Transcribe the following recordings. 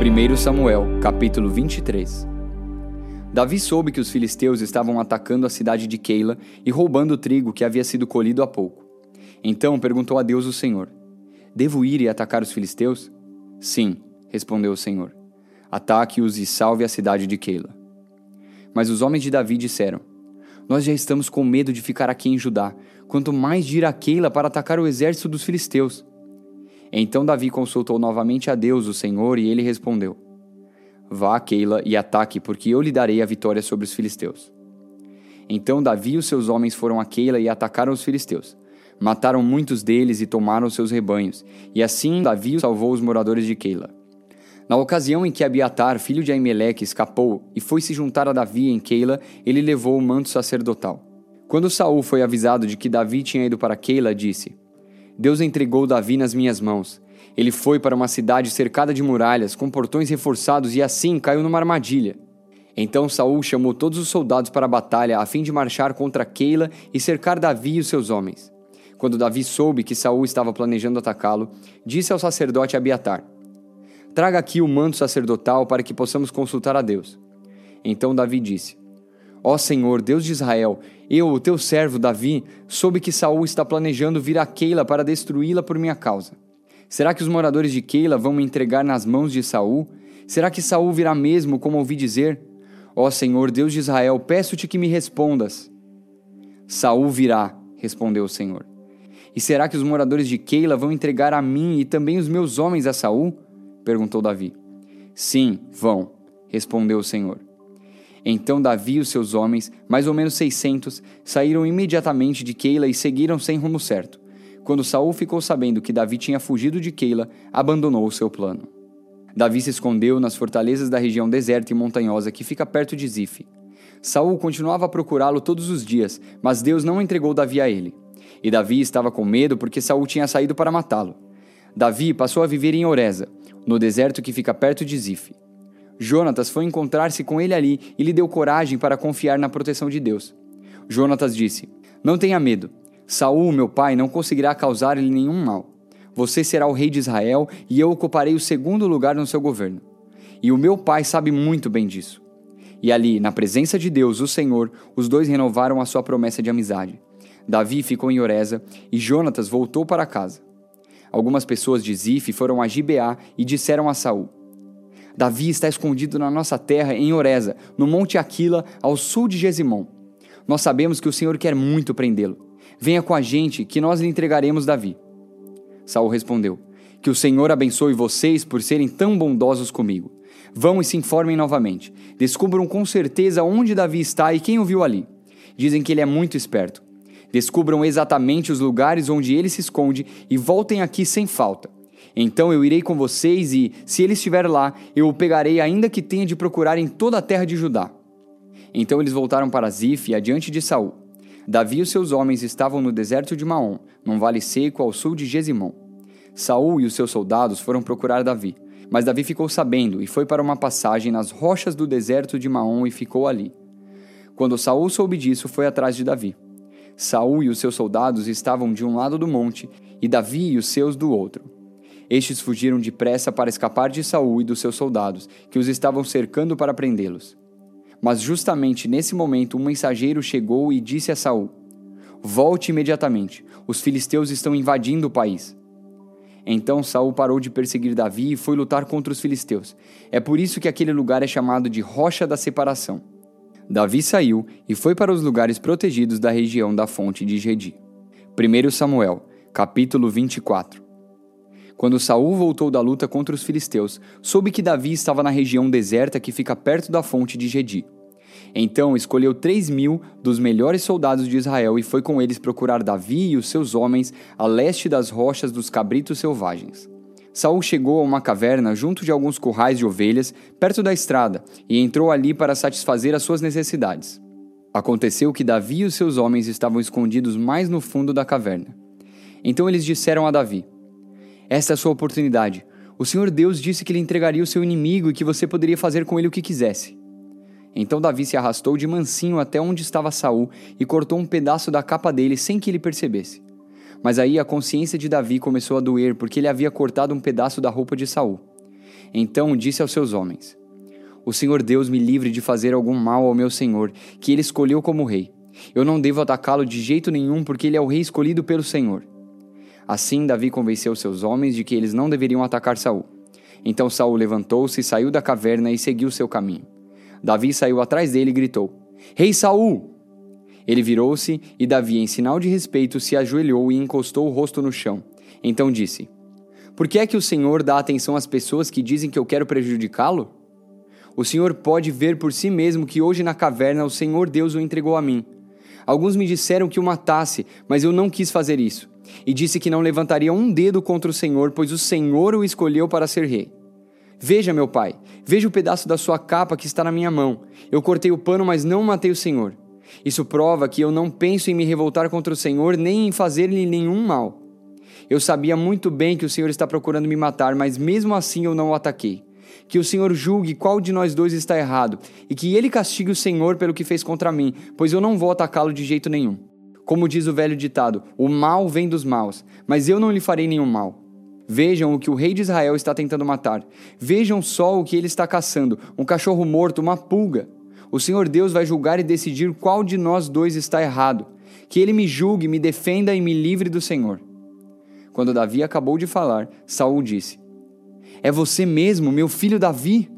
1 Samuel, capítulo 23 Davi soube que os filisteus estavam atacando a cidade de Keila e roubando o trigo que havia sido colhido há pouco. Então perguntou a Deus o Senhor: Devo ir e atacar os filisteus? Sim, respondeu o Senhor. Ataque-os e salve a cidade de Keila. Mas os homens de Davi disseram: Nós já estamos com medo de ficar aqui em Judá, quanto mais de ir a Keila para atacar o exército dos filisteus. Então Davi consultou novamente a Deus, o Senhor, e ele respondeu: Vá a Keila e ataque, porque eu lhe darei a vitória sobre os filisteus. Então Davi e os seus homens foram a Keila e atacaram os filisteus. Mataram muitos deles e tomaram seus rebanhos, e assim Davi salvou os moradores de Keila. Na ocasião em que Abiatar, filho de Aimeleque, escapou e foi se juntar a Davi em Keila, ele levou o manto sacerdotal. Quando Saul foi avisado de que Davi tinha ido para Keila, disse: Deus entregou Davi nas minhas mãos. Ele foi para uma cidade cercada de muralhas, com portões reforçados e assim caiu numa armadilha. Então Saul chamou todos os soldados para a batalha a fim de marchar contra Keila e cercar Davi e os seus homens. Quando Davi soube que Saul estava planejando atacá-lo, disse ao sacerdote Abiatar: Traga aqui o manto sacerdotal para que possamos consultar a Deus. Então Davi disse: Ó Senhor, Deus de Israel, eu, o teu servo Davi, soube que Saul está planejando vir a Keila para destruí-la por minha causa. Será que os moradores de Keila vão me entregar nas mãos de Saul? Será que Saul virá mesmo, como ouvi dizer? Ó Senhor, Deus de Israel, peço-te que me respondas. Saul virá, respondeu o Senhor. E será que os moradores de Keila vão entregar a mim e também os meus homens a Saul? perguntou Davi. Sim, vão, respondeu o Senhor. Então Davi e os seus homens, mais ou menos seiscentos, saíram imediatamente de Keila e seguiram sem rumo certo. Quando Saul ficou sabendo que Davi tinha fugido de Keila, abandonou o seu plano. Davi se escondeu nas fortalezas da região deserta e montanhosa que fica perto de Zif. Saul continuava a procurá-lo todos os dias, mas Deus não entregou Davi a ele. E Davi estava com medo porque Saul tinha saído para matá-lo. Davi passou a viver em Oreza, no deserto que fica perto de Zif. Jonatas foi encontrar-se com ele ali e lhe deu coragem para confiar na proteção de Deus. Jonatas disse: Não tenha medo. Saul, meu pai, não conseguirá causar-lhe nenhum mal. Você será o rei de Israel e eu ocuparei o segundo lugar no seu governo. E o meu pai sabe muito bem disso. E ali, na presença de Deus, o Senhor, os dois renovaram a sua promessa de amizade. Davi ficou em Oreza e Jonatas voltou para casa. Algumas pessoas de Zif foram a Gibeá e disseram a Saul: Davi está escondido na nossa terra em Oreza, no monte Aquila, ao sul de Gesimon. Nós sabemos que o Senhor quer muito prendê-lo. Venha com a gente, que nós lhe entregaremos Davi. Saul respondeu: Que o Senhor abençoe vocês por serem tão bondosos comigo. Vão e se informem novamente. Descubram com certeza onde Davi está e quem o viu ali. Dizem que ele é muito esperto. Descubram exatamente os lugares onde ele se esconde e voltem aqui sem falta. Então eu irei com vocês e, se ele estiver lá, eu o pegarei, ainda que tenha de procurar em toda a terra de Judá. Então eles voltaram para Zif, adiante de Saul. Davi e os seus homens estavam no deserto de Maom, num vale seco ao sul de Gesimon. Saul e os seus soldados foram procurar Davi, mas Davi ficou sabendo e foi para uma passagem nas rochas do deserto de Maom e ficou ali. Quando Saul soube disso, foi atrás de Davi. Saul e os seus soldados estavam de um lado do monte e Davi e os seus do outro. Estes fugiram depressa para escapar de Saul e dos seus soldados, que os estavam cercando para prendê-los. Mas justamente nesse momento um mensageiro chegou e disse a Saul: Volte imediatamente, os filisteus estão invadindo o país. Então Saul parou de perseguir Davi e foi lutar contra os filisteus. É por isso que aquele lugar é chamado de Rocha da Separação. Davi saiu e foi para os lugares protegidos da região da fonte de Gedi. 1 Samuel, capítulo 24. Quando Saul voltou da luta contra os filisteus, soube que Davi estava na região deserta que fica perto da fonte de Gedi. Então escolheu três mil dos melhores soldados de Israel e foi com eles procurar Davi e os seus homens a leste das rochas dos cabritos selvagens. Saul chegou a uma caverna junto de alguns currais de ovelhas, perto da estrada, e entrou ali para satisfazer as suas necessidades. Aconteceu que Davi e os seus homens estavam escondidos mais no fundo da caverna. Então eles disseram a Davi: esta é a sua oportunidade. O Senhor Deus disse que ele entregaria o seu inimigo e que você poderia fazer com ele o que quisesse. Então Davi se arrastou de mansinho até onde estava Saul e cortou um pedaço da capa dele sem que ele percebesse. Mas aí a consciência de Davi começou a doer porque ele havia cortado um pedaço da roupa de Saul. Então disse aos seus homens: O Senhor Deus me livre de fazer algum mal ao meu senhor, que ele escolheu como rei. Eu não devo atacá-lo de jeito nenhum, porque ele é o rei escolhido pelo Senhor. Assim Davi convenceu seus homens de que eles não deveriam atacar Saul. Então Saul levantou-se, saiu da caverna e seguiu seu caminho. Davi saiu atrás dele e gritou: Rei Saul! Ele virou-se e Davi, em sinal de respeito, se ajoelhou e encostou o rosto no chão. Então disse: Por que é que o Senhor dá atenção às pessoas que dizem que eu quero prejudicá-lo? O Senhor pode ver por si mesmo que hoje na caverna o Senhor Deus o entregou a mim. Alguns me disseram que o matasse, mas eu não quis fazer isso. E disse que não levantaria um dedo contra o Senhor, pois o Senhor o escolheu para ser rei. Veja, meu pai, veja o pedaço da sua capa que está na minha mão. Eu cortei o pano, mas não matei o Senhor. Isso prova que eu não penso em me revoltar contra o Senhor nem em fazer-lhe nenhum mal. Eu sabia muito bem que o Senhor está procurando me matar, mas mesmo assim eu não o ataquei que o Senhor julgue qual de nós dois está errado, e que ele castigue o Senhor pelo que fez contra mim, pois eu não vou atacá-lo de jeito nenhum. Como diz o velho ditado: o mal vem dos maus, mas eu não lhe farei nenhum mal. Vejam o que o rei de Israel está tentando matar. Vejam só o que ele está caçando: um cachorro morto, uma pulga. O Senhor Deus vai julgar e decidir qual de nós dois está errado. Que ele me julgue, me defenda e me livre do Senhor. Quando Davi acabou de falar, Saul disse: é você mesmo, meu filho Davi?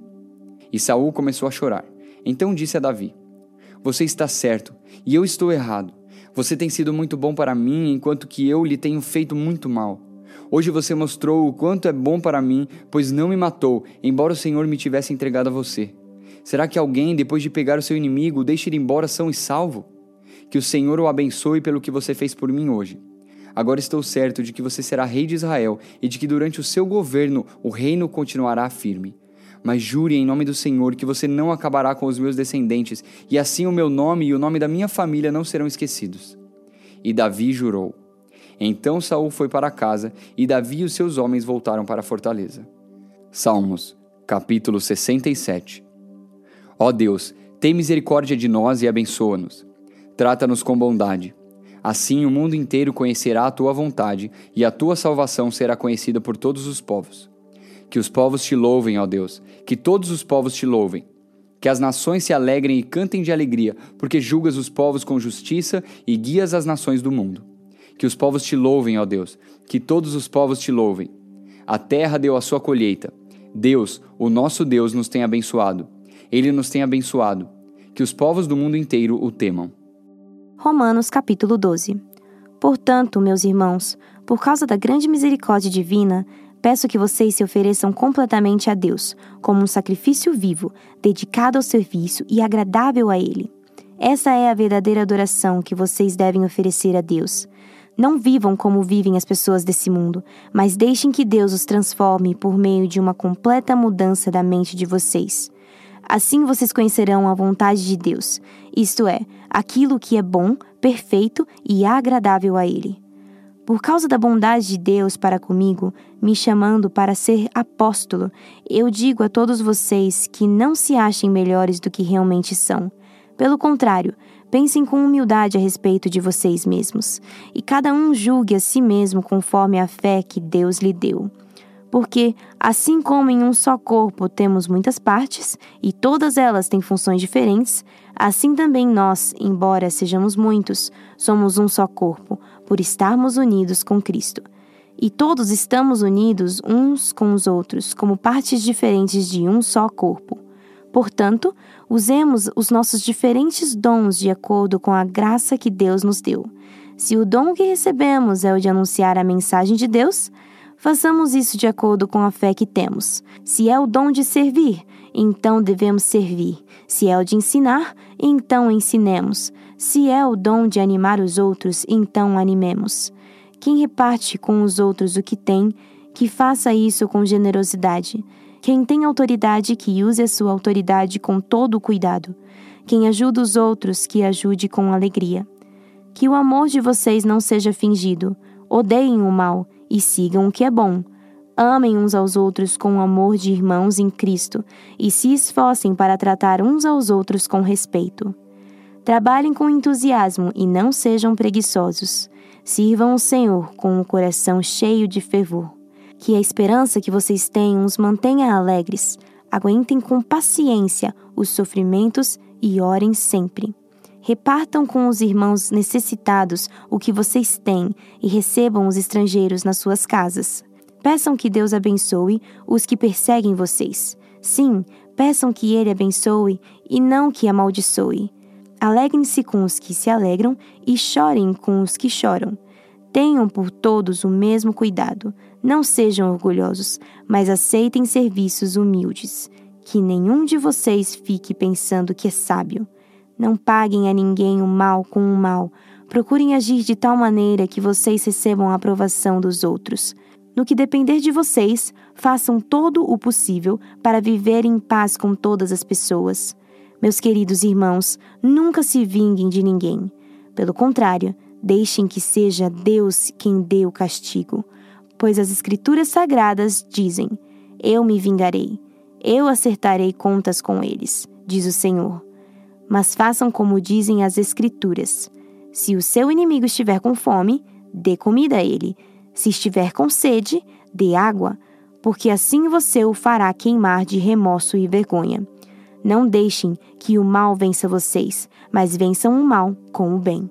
E Saul começou a chorar. Então disse a Davi: Você está certo, e eu estou errado. Você tem sido muito bom para mim, enquanto que eu lhe tenho feito muito mal. Hoje você mostrou o quanto é bom para mim, pois não me matou, embora o Senhor me tivesse entregado a você. Será que alguém, depois de pegar o seu inimigo, deixa ir embora são e salvo? Que o Senhor o abençoe pelo que você fez por mim hoje. Agora estou certo de que você será rei de Israel e de que durante o seu governo o reino continuará firme. Mas jure em nome do Senhor que você não acabará com os meus descendentes, e assim o meu nome e o nome da minha família não serão esquecidos. E Davi jurou. Então Saul foi para casa, e Davi e os seus homens voltaram para a fortaleza. Salmos, capítulo 67 Ó Deus, tem misericórdia de nós e abençoa-nos. Trata-nos com bondade Assim o mundo inteiro conhecerá a tua vontade, e a tua salvação será conhecida por todos os povos. Que os povos te louvem, ó Deus, que todos os povos te louvem. Que as nações se alegrem e cantem de alegria, porque julgas os povos com justiça e guias as nações do mundo. Que os povos te louvem, ó Deus, que todos os povos te louvem. A terra deu a sua colheita. Deus, o nosso Deus, nos tem abençoado. Ele nos tem abençoado. Que os povos do mundo inteiro o temam. Romanos capítulo 12. Portanto, meus irmãos, por causa da grande misericórdia divina, peço que vocês se ofereçam completamente a Deus, como um sacrifício vivo, dedicado ao serviço e agradável a Ele. Essa é a verdadeira adoração que vocês devem oferecer a Deus. Não vivam como vivem as pessoas desse mundo, mas deixem que Deus os transforme por meio de uma completa mudança da mente de vocês. Assim vocês conhecerão a vontade de Deus, isto é, aquilo que é bom, perfeito e agradável a Ele. Por causa da bondade de Deus para comigo, me chamando para ser apóstolo, eu digo a todos vocês que não se achem melhores do que realmente são. Pelo contrário, pensem com humildade a respeito de vocês mesmos, e cada um julgue a si mesmo conforme a fé que Deus lhe deu. Porque, assim como em um só corpo temos muitas partes, e todas elas têm funções diferentes, assim também nós, embora sejamos muitos, somos um só corpo, por estarmos unidos com Cristo. E todos estamos unidos uns com os outros, como partes diferentes de um só corpo. Portanto, usemos os nossos diferentes dons de acordo com a graça que Deus nos deu. Se o dom que recebemos é o de anunciar a mensagem de Deus, Façamos isso de acordo com a fé que temos. Se é o dom de servir, então devemos servir. Se é o de ensinar, então ensinemos. Se é o dom de animar os outros, então animemos. Quem reparte com os outros o que tem, que faça isso com generosidade. Quem tem autoridade, que use a sua autoridade com todo o cuidado. Quem ajuda os outros, que ajude com alegria. Que o amor de vocês não seja fingido. Odeiem o mal e sigam o que é bom. Amem uns aos outros com o amor de irmãos em Cristo e se esforcem para tratar uns aos outros com respeito. Trabalhem com entusiasmo e não sejam preguiçosos. Sirvam o Senhor com o coração cheio de fervor. Que a esperança que vocês têm os mantenha alegres. Aguentem com paciência os sofrimentos e orem sempre. Repartam com os irmãos necessitados o que vocês têm e recebam os estrangeiros nas suas casas. Peçam que Deus abençoe os que perseguem vocês. Sim, peçam que Ele abençoe e não que amaldiçoe. Alegrem-se com os que se alegram e chorem com os que choram. Tenham por todos o mesmo cuidado. Não sejam orgulhosos, mas aceitem serviços humildes. Que nenhum de vocês fique pensando que é sábio. Não paguem a ninguém o mal com o mal. Procurem agir de tal maneira que vocês recebam a aprovação dos outros. No que depender de vocês, façam todo o possível para viver em paz com todas as pessoas. Meus queridos irmãos, nunca se vinguem de ninguém. Pelo contrário, deixem que seja Deus quem dê o castigo. Pois as Escrituras Sagradas dizem: Eu me vingarei, eu acertarei contas com eles, diz o Senhor. Mas façam como dizem as Escrituras: se o seu inimigo estiver com fome, dê comida a ele. Se estiver com sede, dê água, porque assim você o fará queimar de remorso e vergonha. Não deixem que o mal vença vocês, mas vençam o mal com o bem.